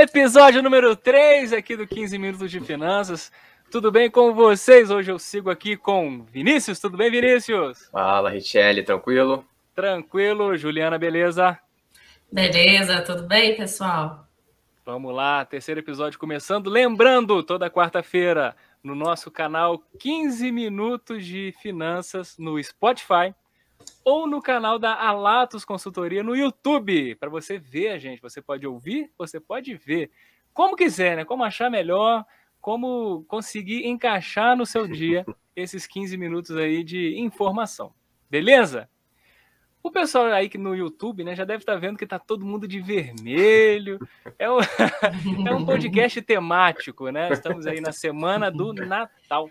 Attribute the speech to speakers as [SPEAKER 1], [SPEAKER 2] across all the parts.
[SPEAKER 1] Episódio número 3 aqui do 15 Minutos de Finanças. Tudo bem com vocês? Hoje eu sigo aqui com Vinícius. Tudo bem, Vinícius?
[SPEAKER 2] Fala, Richelle, tranquilo?
[SPEAKER 1] Tranquilo. Juliana, beleza?
[SPEAKER 3] Beleza, tudo bem, pessoal?
[SPEAKER 1] Vamos lá, terceiro episódio começando. Lembrando, toda quarta-feira no nosso canal 15 Minutos de Finanças no Spotify ou no canal da Alatos Consultoria no YouTube, para você ver a gente. Você pode ouvir, você pode ver. Como quiser, né? Como achar melhor, como conseguir encaixar no seu dia esses 15 minutos aí de informação. Beleza? O pessoal aí que no YouTube, né, já deve estar vendo que está todo mundo de vermelho. É um, é um podcast temático, né? Estamos aí na semana do Natal.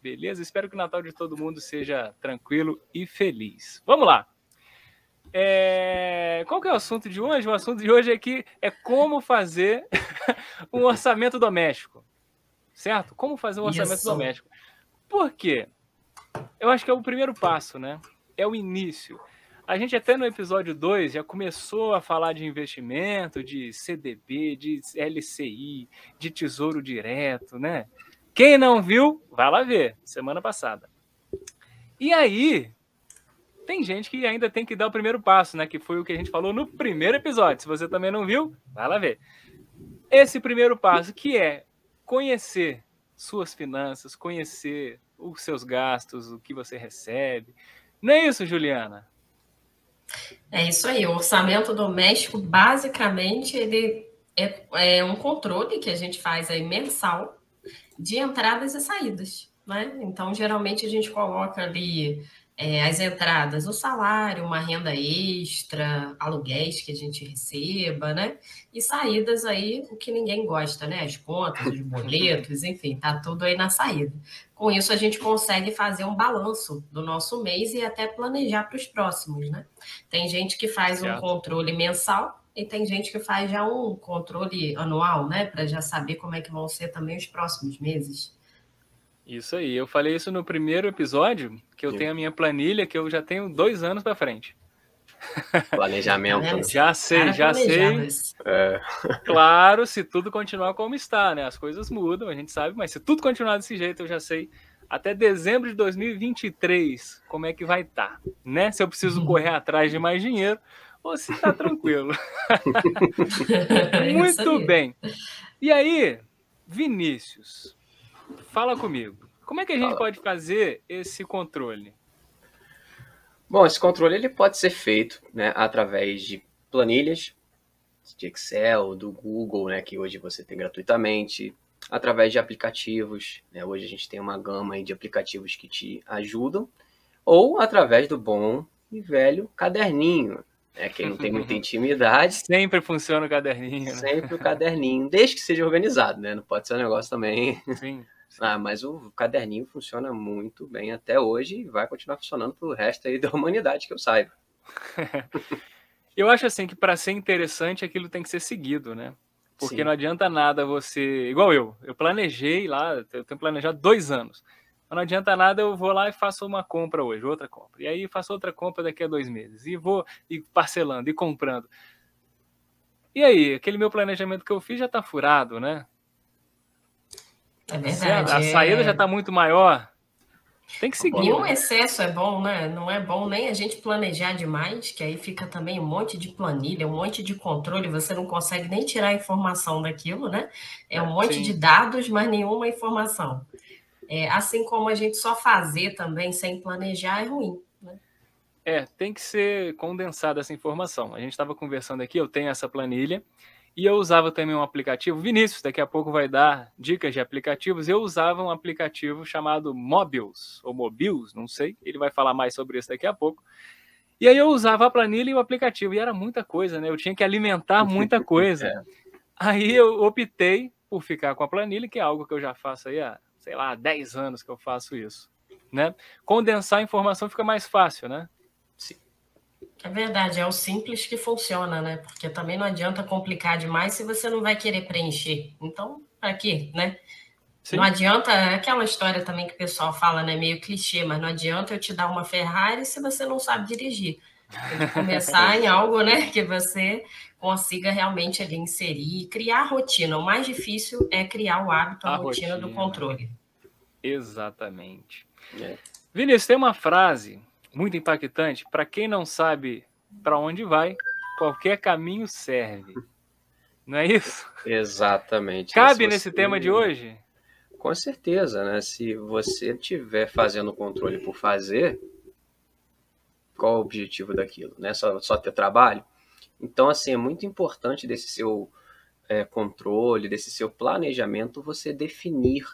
[SPEAKER 1] Beleza? Espero que o Natal de todo mundo seja tranquilo e feliz. Vamos lá. É... Qual que é o assunto de hoje? O assunto de hoje é que é como fazer um orçamento doméstico. Certo? Como fazer um orçamento Isso. doméstico. Por quê? Eu acho que é o primeiro passo, né? É o início. A gente até no episódio 2 já começou a falar de investimento, de CDB, de LCI, de tesouro direto, né? Quem não viu, vai lá ver, semana passada. E aí, tem gente que ainda tem que dar o primeiro passo, né? Que foi o que a gente falou no primeiro episódio. Se você também não viu, vai lá ver. Esse primeiro passo, que é conhecer suas finanças, conhecer os seus gastos, o que você recebe. Não é isso, Juliana?
[SPEAKER 3] É isso aí. O orçamento doméstico, basicamente, ele é, é um controle que a gente faz aí mensal de entradas e saídas. Né? Então, geralmente, a gente coloca ali é, as entradas, o salário, uma renda extra, aluguéis que a gente receba, né? E saídas aí, o que ninguém gosta, né? As contas, os boletos, enfim, tá tudo aí na saída. Com isso, a gente consegue fazer um balanço do nosso mês e até planejar para os próximos, né? Tem gente que faz um controle mensal e tem gente que faz já um controle anual, né? Para já saber como é que vão ser também os próximos meses.
[SPEAKER 1] Isso aí. Eu falei isso no primeiro episódio, que eu Sim. tenho a minha planilha, que eu já tenho dois anos para frente.
[SPEAKER 2] Planejamento. É,
[SPEAKER 1] já sei, já sei. É. Claro, se tudo continuar como está, né? As coisas mudam, a gente sabe, mas se tudo continuar desse jeito, eu já sei até dezembro de 2023 como é que vai estar, tá, né? Se eu preciso correr atrás de mais dinheiro, você está tranquilo. Muito bem. E aí, Vinícius, fala comigo. Como é que a gente pode fazer esse controle?
[SPEAKER 2] Bom, esse controle ele pode ser feito né, através de planilhas de Excel, do Google, né, que hoje você tem gratuitamente, através de aplicativos. Né, hoje a gente tem uma gama de aplicativos que te ajudam, ou através do bom e velho caderninho. É, quem não tem muita intimidade.
[SPEAKER 1] Sempre funciona o caderninho. Né?
[SPEAKER 2] Sempre o caderninho, desde que seja organizado, né? Não pode ser um negócio também. Sim. Ah, mas o caderninho funciona muito bem até hoje e vai continuar funcionando pro resto aí da humanidade que eu saiba.
[SPEAKER 1] eu acho assim que para ser interessante aquilo tem que ser seguido, né? Porque Sim. não adianta nada você. Igual eu, eu planejei lá, eu tenho planejado dois anos. Mas não adianta nada, eu vou lá e faço uma compra hoje, outra compra. E aí faço outra compra daqui a dois meses. E vou e parcelando e comprando. E aí, aquele meu planejamento que eu fiz já está furado, né?
[SPEAKER 3] É verdade.
[SPEAKER 1] A, saída é... já está muito maior. Tem que seguir.
[SPEAKER 3] Nenhum excesso é bom, né? Não é bom nem a gente planejar demais, que aí fica também um monte de planilha, um monte de controle, você não consegue nem tirar a informação daquilo, né? É um monte Sim. de dados, mas nenhuma informação. É, assim como a gente só fazer também sem planejar é ruim. Né?
[SPEAKER 1] É, tem que ser condensada essa informação. A gente estava conversando aqui, eu tenho essa planilha e eu usava também um aplicativo. Vinícius, daqui a pouco vai dar dicas de aplicativos. Eu usava um aplicativo chamado Mobiles, ou Mobiles, não sei. Ele vai falar mais sobre isso daqui a pouco. E aí eu usava a planilha e o aplicativo, e era muita coisa, né? Eu tinha que alimentar muita coisa. é. Aí eu optei por ficar com a planilha, que é algo que eu já faço aí há sei lá, 10 anos que eu faço isso. Né? Condensar a informação fica mais fácil, né?
[SPEAKER 3] Sim. É verdade, é o simples que funciona, né? Porque também não adianta complicar demais se você não vai querer preencher. Então, para quê, né? Sim. Não adianta, é aquela história também que o pessoal fala, né? Meio clichê, mas não adianta eu te dar uma Ferrari se você não sabe dirigir. Tem que começar em algo, né, que você consiga realmente ali inserir e criar rotina. O mais difícil é criar o hábito, a, a rotina, rotina, do controle.
[SPEAKER 1] Exatamente. É. Vinícius, tem uma frase muito impactante. Para quem não sabe para onde vai, qualquer caminho serve. Não é isso?
[SPEAKER 2] Exatamente.
[SPEAKER 1] Cabe nesse tema de hoje?
[SPEAKER 2] Com certeza, né? Se você estiver fazendo controle por fazer, qual o objetivo daquilo? Né? Só, só ter trabalho? Então, assim, é muito importante desse seu é, controle, desse seu planejamento, você definir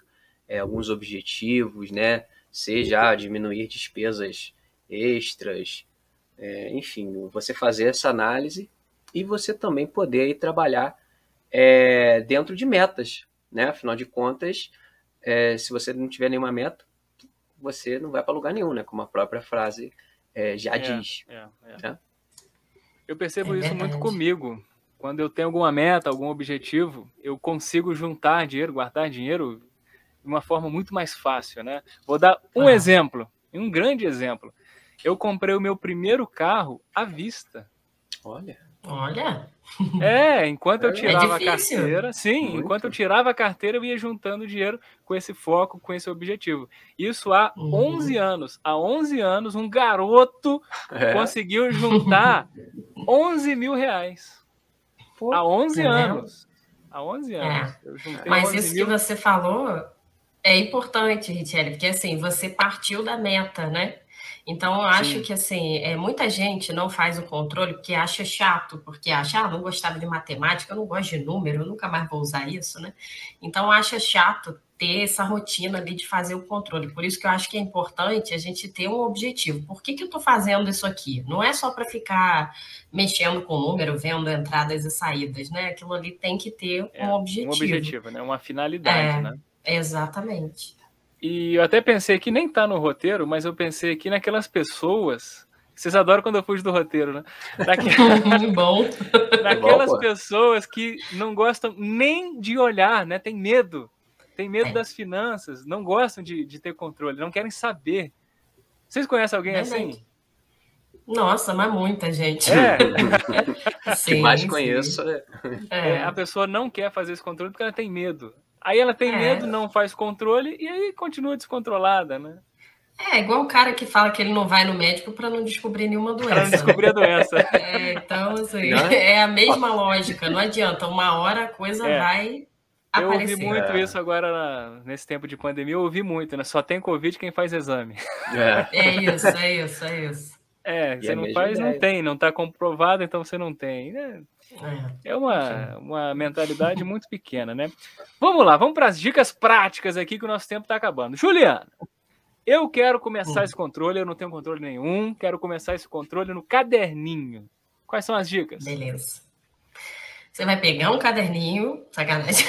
[SPEAKER 2] é, alguns objetivos, né? Seja diminuir despesas extras, é, enfim, você fazer essa análise e você também poder aí, trabalhar é, dentro de metas, né? Afinal de contas, é, se você não tiver nenhuma meta, você não vai para lugar nenhum, né? Como a própria frase é, já é, diz. É, né?
[SPEAKER 1] Eu percebo isso muito comigo. Quando eu tenho alguma meta, algum objetivo, eu consigo juntar dinheiro, guardar dinheiro de uma forma muito mais fácil, né? Vou dar um ah. exemplo, um grande exemplo. Eu comprei o meu primeiro carro à vista.
[SPEAKER 2] Olha.
[SPEAKER 3] Olha.
[SPEAKER 1] É, enquanto eu é tirava é a carteira, sim, Muito. enquanto eu tirava a carteira, eu ia juntando dinheiro com esse foco, com esse objetivo. Isso há uhum. 11 anos. Há 11 anos, um garoto é. conseguiu juntar 11 mil reais. Pô, há 11 é anos. Há 11 anos.
[SPEAKER 3] É. Mas 11 isso mil... que você falou é importante, Richelle, porque assim, você partiu da meta, né? Então, eu acho Sim. que assim, é, muita gente não faz o controle porque acha chato, porque acha, ah, não gostava de matemática, eu não gosto de número, eu nunca mais vou usar isso, né? Então, acha chato ter essa rotina ali de fazer o controle. Por isso que eu acho que é importante a gente ter um objetivo. Por que, que eu estou fazendo isso aqui? Não é só para ficar mexendo com o número, vendo entradas e saídas, né? Aquilo ali tem que ter é, um objetivo. Um
[SPEAKER 1] objetivo, né? Uma finalidade,
[SPEAKER 3] é,
[SPEAKER 1] né?
[SPEAKER 3] Exatamente.
[SPEAKER 1] E eu até pensei que nem tá no roteiro, mas eu pensei aqui naquelas pessoas. Vocês adoram quando eu fujo do roteiro, né?
[SPEAKER 3] Bom.
[SPEAKER 1] Naquelas Bom, pessoas que não gostam nem de olhar, né? Tem medo. Tem medo é. das finanças, não gostam de, de ter controle, não querem saber. Vocês conhecem alguém assim?
[SPEAKER 3] Nossa, mas muita gente.
[SPEAKER 1] É.
[SPEAKER 2] sim, que mais conheço.
[SPEAKER 1] É. é. a pessoa não quer fazer esse controle porque ela tem medo. Aí ela tem é. medo, não faz controle e aí continua descontrolada, né?
[SPEAKER 3] É, igual o cara que fala que ele não vai no médico para não descobrir nenhuma doença. Para
[SPEAKER 1] descobrir a doença.
[SPEAKER 3] É, então, assim, é? é? a mesma lógica. Não adianta, uma hora a coisa é. vai
[SPEAKER 1] eu
[SPEAKER 3] aparecer.
[SPEAKER 1] ouvi muito é. isso agora nesse tempo de pandemia. Eu ouvi muito, né? Só tem Covid quem faz exame.
[SPEAKER 3] É, é isso, é isso, é isso.
[SPEAKER 1] É, e você não faz, ideia. não tem. Não está comprovado, então você não tem. É, é, é uma, uma mentalidade muito pequena, né? Vamos lá, vamos para as dicas práticas aqui que o nosso tempo está acabando. Juliana, eu quero começar hum. esse controle, eu não tenho controle nenhum, quero começar esse controle no caderninho. Quais são as dicas?
[SPEAKER 3] Beleza. Você vai pegar um caderninho, sacanagem.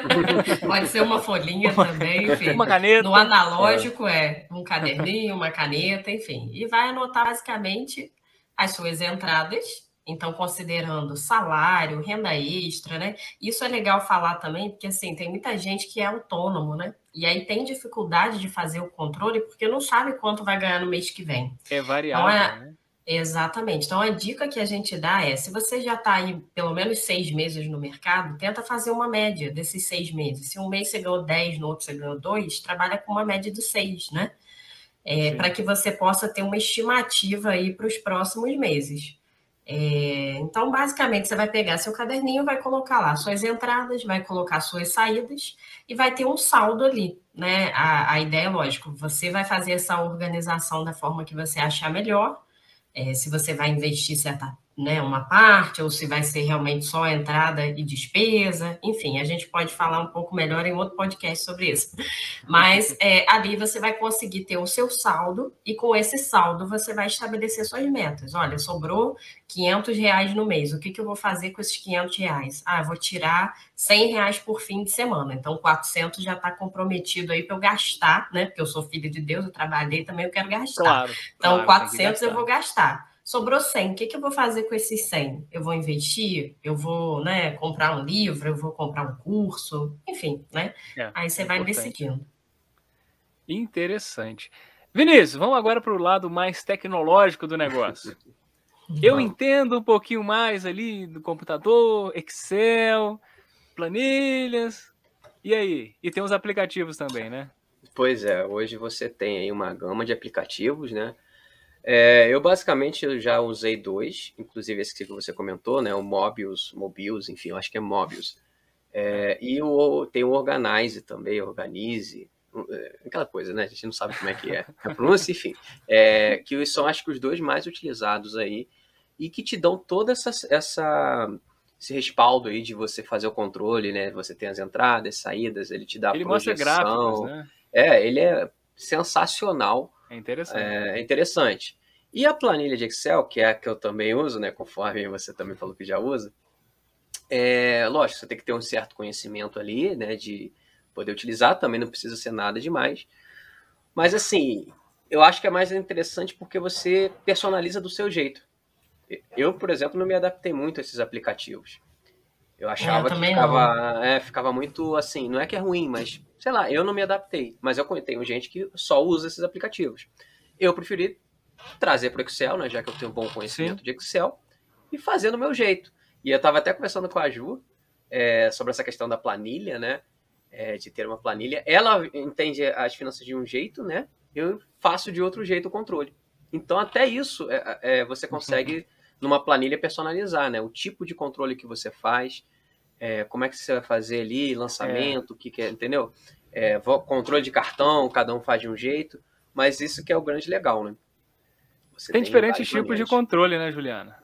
[SPEAKER 3] Pode ser uma folhinha também, enfim.
[SPEAKER 1] Uma caneta.
[SPEAKER 3] No analógico é um caderninho, uma caneta, enfim. E vai anotar basicamente as suas entradas então, considerando salário, renda extra, né? Isso é legal falar também, porque assim, tem muita gente que é autônomo, né? E aí tem dificuldade de fazer o controle porque não sabe quanto vai ganhar no mês que vem.
[SPEAKER 1] É variável, então, é... né?
[SPEAKER 3] Exatamente. Então, a dica que a gente dá é: se você já está aí pelo menos seis meses no mercado, tenta fazer uma média desses seis meses. Se um mês você ganhou 10, no outro você ganhou 2, trabalha com uma média de seis, né? É, para que você possa ter uma estimativa aí para os próximos meses. É, então, basicamente, você vai pegar seu caderninho, vai colocar lá suas entradas, vai colocar suas saídas e vai ter um saldo ali, né? A, a ideia é lógico, você vai fazer essa organização da forma que você achar melhor. É, se você vai investir certa né, uma parte, ou se vai ser realmente só entrada e despesa, enfim, a gente pode falar um pouco melhor em outro podcast sobre isso. Mas é, ali você vai conseguir ter o seu saldo, e com esse saldo você vai estabelecer suas metas. Olha, sobrou 500 reais no mês, o que, que eu vou fazer com esses 500 reais? Ah, eu vou tirar 100 reais por fim de semana, então 400 já está comprometido aí para eu gastar, né, porque eu sou filho de Deus, eu trabalhei também, eu quero gastar. Claro, então, claro, 400 eu vou gastar sobrou 100. O que, que eu vou fazer com esses 100? Eu vou investir? Eu vou né, comprar um livro? Eu vou comprar um curso? Enfim, né? É, Aí você é vai importante. decidindo.
[SPEAKER 1] Interessante. Vinícius, vamos agora para o lado mais tecnológico do negócio. Eu entendo um pouquinho mais ali do computador, Excel, planilhas. E aí? E tem os aplicativos também, né?
[SPEAKER 2] Pois é, hoje você tem aí uma gama de aplicativos, né? É, eu basicamente eu já usei dois, inclusive esse que você comentou, né? O Mobius, Mobius, enfim, eu acho que é Mobius. É, e o, tem o Organize também, Organize, é, aquela coisa, né? A gente não sabe como é que é a pronúncia, enfim. É, que são, acho que, os dois mais utilizados aí e que te dão toda essa, essa esse respaldo aí de você fazer o controle, né? Você tem as entradas, saídas, ele te dá
[SPEAKER 1] ele projeção. Mostra gráficos, né?
[SPEAKER 2] É, ele é sensacional.
[SPEAKER 1] É interessante.
[SPEAKER 2] É, é interessante. E a planilha de Excel, que é a que eu também uso, né? Conforme você também falou que já usa, é, lógico, você tem que ter um certo conhecimento ali, né? De poder utilizar, também não precisa ser nada demais. Mas assim, eu acho que é mais interessante porque você personaliza do seu jeito. Eu, por exemplo, não me adaptei muito a esses aplicativos. Eu achava eu que ficava, é, ficava muito assim, não é que é ruim, mas sei lá, eu não me adaptei. Mas eu tenho gente que só usa esses aplicativos. Eu preferi trazer para o Excel, né, já que eu tenho um bom conhecimento Sim. de Excel, e fazer do meu jeito. E eu estava até conversando com a Ju é, sobre essa questão da planilha, né? É, de ter uma planilha. Ela entende as finanças de um jeito, né? Eu faço de outro jeito o controle. Então, até isso é, é você consegue numa planilha personalizar, né? O tipo de controle que você faz, é, como é que você vai fazer ali, lançamento, o que, que é, entendeu? É, controle de cartão, cada um faz de um jeito, mas isso que é o grande legal, né?
[SPEAKER 1] Você tem, tem diferentes tipos de controle, né, Juliana?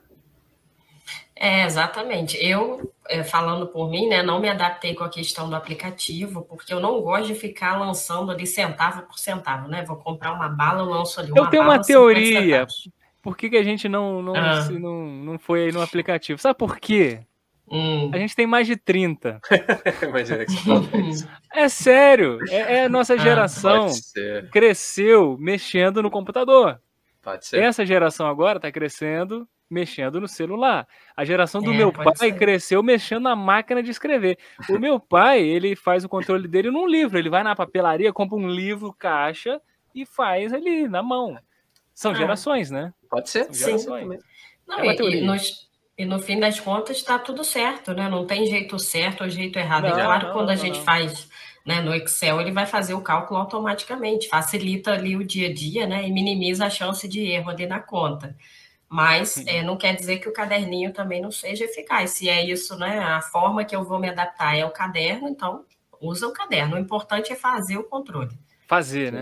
[SPEAKER 3] É, exatamente. Eu, é, falando por mim, né, não me adaptei com a questão do aplicativo, porque eu não gosto de ficar lançando ali centavo por centavo, né? Vou comprar uma bala, lanço ali uma
[SPEAKER 1] Eu tenho uma teoria por que, que a gente não, não, ah. se, não, não foi aí no aplicativo? Sabe por quê? Hum. A gente tem mais de 30. Imagina que É sério. É, é a nossa ah, geração ah, cresceu mexendo no computador.
[SPEAKER 2] Pode ser.
[SPEAKER 1] Essa geração agora está crescendo mexendo no celular. A geração do é, meu pai ser. cresceu mexendo na máquina de escrever. O meu pai, ele faz o controle dele num livro. Ele vai na papelaria, compra um livro, caixa e faz ali na mão. São ah. gerações, né?
[SPEAKER 2] Pode ser.
[SPEAKER 3] Sim. Não, é e, e, nos, e, no fim das contas está tudo certo, né? Não tem jeito certo ou jeito errado. Não, é claro que quando não, a gente faz né, no Excel, ele vai fazer o cálculo automaticamente, facilita ali o dia a dia, né? E minimiza a chance de erro ali na conta. Mas é, não quer dizer que o caderninho também não seja eficaz. Se é isso, né? A forma que eu vou me adaptar é o caderno, então usa o caderno. O importante é fazer o controle.
[SPEAKER 1] Fazer, né?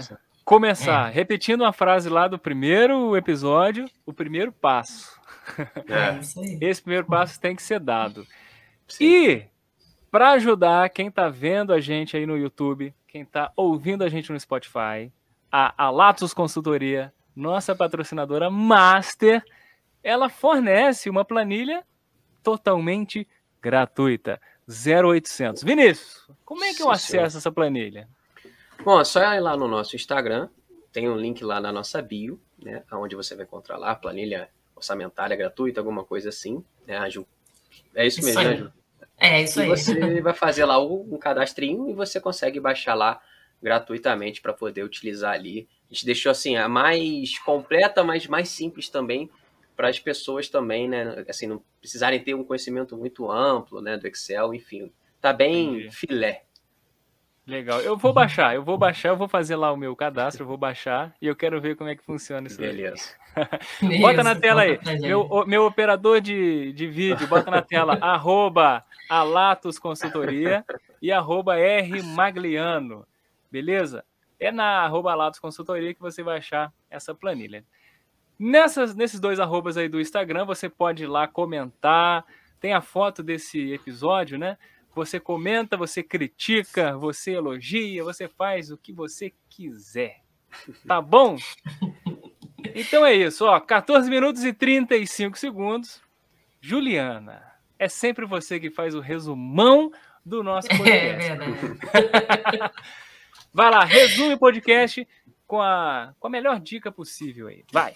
[SPEAKER 1] Começar, é. repetindo a frase lá do primeiro episódio, o primeiro passo.
[SPEAKER 3] É.
[SPEAKER 1] Esse primeiro passo tem que ser dado. Sim. E para ajudar quem está vendo a gente aí no YouTube, quem está ouvindo a gente no Spotify, a Alatos Consultoria, nossa patrocinadora master, ela fornece uma planilha totalmente gratuita, 0800. Vinícius, como é que eu acesso essa planilha?
[SPEAKER 2] Bom, é só ir lá no nosso Instagram, tem um link lá na nossa bio, né, onde você vai encontrar lá a planilha orçamentária gratuita, alguma coisa assim, né, a Ju? É isso, isso mesmo, né, Ju?
[SPEAKER 3] É, isso
[SPEAKER 2] e
[SPEAKER 3] aí.
[SPEAKER 2] você vai fazer lá um cadastrinho e você consegue baixar lá gratuitamente para poder utilizar ali. A gente deixou assim a mais completa, mas mais simples também para as pessoas também, né? Assim, não precisarem ter um conhecimento muito amplo, né, do Excel, enfim. Tá bem Entendi. filé.
[SPEAKER 1] Legal. Eu vou baixar, eu vou baixar, eu vou fazer lá o meu cadastro, eu vou baixar e eu quero ver como é que funciona isso
[SPEAKER 2] Beleza.
[SPEAKER 1] bota na tela aí. Meu, meu operador de, de vídeo, bota na tela arroba Alatos Consultoria e arroba R Magliano. Beleza? É na arroba Alatos Consultoria que você vai achar essa planilha. Nessas, nesses dois arrobas aí do Instagram, você pode ir lá comentar. Tem a foto desse episódio, né? Você comenta, você critica, você elogia, você faz o que você quiser. Tá bom? Então é isso, ó, 14 minutos e 35 segundos. Juliana, é sempre você que faz o resumão do nosso é podcast. É verdade. Vai lá, resume o podcast com a, com a melhor dica possível aí. Vai.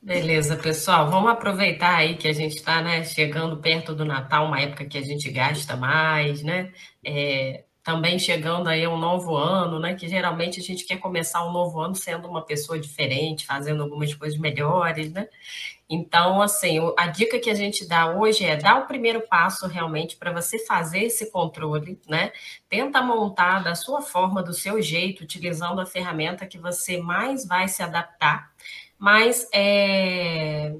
[SPEAKER 3] Beleza, pessoal. Vamos aproveitar aí que a gente está né, chegando perto do Natal, uma época que a gente gasta mais, né? É, também chegando aí um novo ano, né? Que geralmente a gente quer começar um novo ano sendo uma pessoa diferente, fazendo algumas coisas melhores, né? Então, assim, a dica que a gente dá hoje é dar o primeiro passo realmente para você fazer esse controle, né? Tenta montar da sua forma, do seu jeito, utilizando a ferramenta que você mais vai se adaptar, mas é,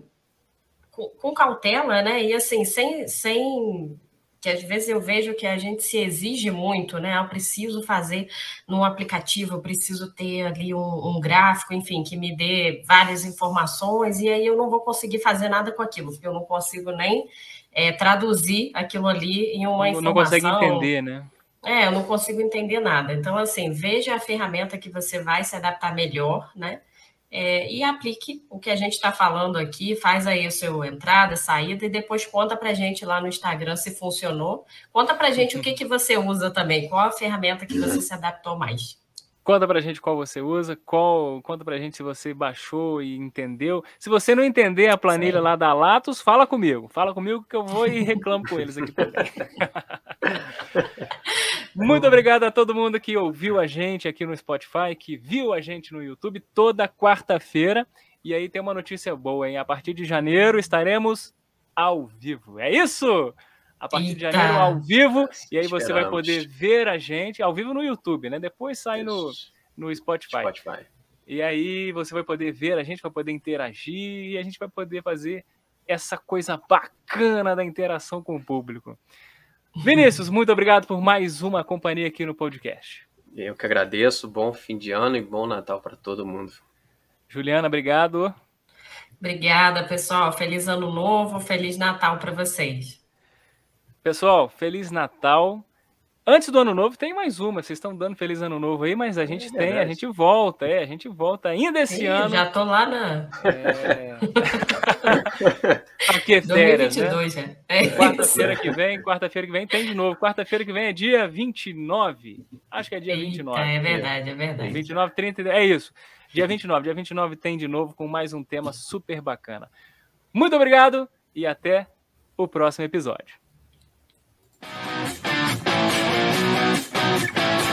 [SPEAKER 3] com, com cautela, né? E assim, sem, sem que às vezes eu vejo que a gente se exige muito, né? Eu preciso fazer no aplicativo, eu preciso ter ali um, um, gráfico, enfim, que me dê várias informações, e aí eu não vou conseguir fazer nada com aquilo, porque eu não consigo nem é, traduzir aquilo ali em uma não, informação. Não consegue
[SPEAKER 1] entender, né?
[SPEAKER 3] É, eu não consigo entender nada. Então, assim, veja a ferramenta que você vai se adaptar melhor, né? É, e aplique o que a gente está falando aqui, faz aí o seu entrada, saída e depois conta para a gente lá no Instagram se funcionou. Conta para a gente o que, que você usa também, qual a ferramenta que você se adaptou mais.
[SPEAKER 1] Conta pra gente qual você usa, qual, conta pra gente se você baixou e entendeu. Se você não entender a planilha Sim. lá da Latos, fala comigo. Fala comigo que eu vou e reclamo com eles aqui também. Muito obrigado a todo mundo que ouviu a gente aqui no Spotify, que viu a gente no YouTube toda quarta-feira. E aí tem uma notícia boa, hein? A partir de janeiro estaremos ao vivo. É isso? A partir Eita. de janeiro ao vivo. E aí você Esperamos. vai poder ver a gente ao vivo no YouTube, né? Depois sai no, no Spotify. Spotify. E aí você vai poder ver a gente, vai poder interagir e a gente vai poder fazer essa coisa bacana da interação com o público. Vinícius, muito obrigado por mais uma companhia aqui no podcast.
[SPEAKER 2] Eu que agradeço. Bom fim de ano e bom Natal para todo mundo.
[SPEAKER 1] Juliana, obrigado.
[SPEAKER 3] Obrigada, pessoal. Feliz ano novo, feliz Natal para vocês.
[SPEAKER 1] Pessoal, Feliz Natal. Antes do ano novo tem mais uma. Vocês estão dando feliz ano novo aí, mas a gente é tem, a gente volta, é, a gente volta ainda esse Sim, ano.
[SPEAKER 3] Já tô lá na. É...
[SPEAKER 1] Aqui é férias, 2022, né? É. Quarta-feira que vem, quarta-feira que vem tem de novo. Quarta-feira que vem é dia 29. Acho que é dia Eita, 29.
[SPEAKER 3] É verdade, é verdade.
[SPEAKER 1] 29, 30, é isso. Dia 29, dia 29 tem de novo com mais um tema super bacana. Muito obrigado e até o próximo episódio. Thank you.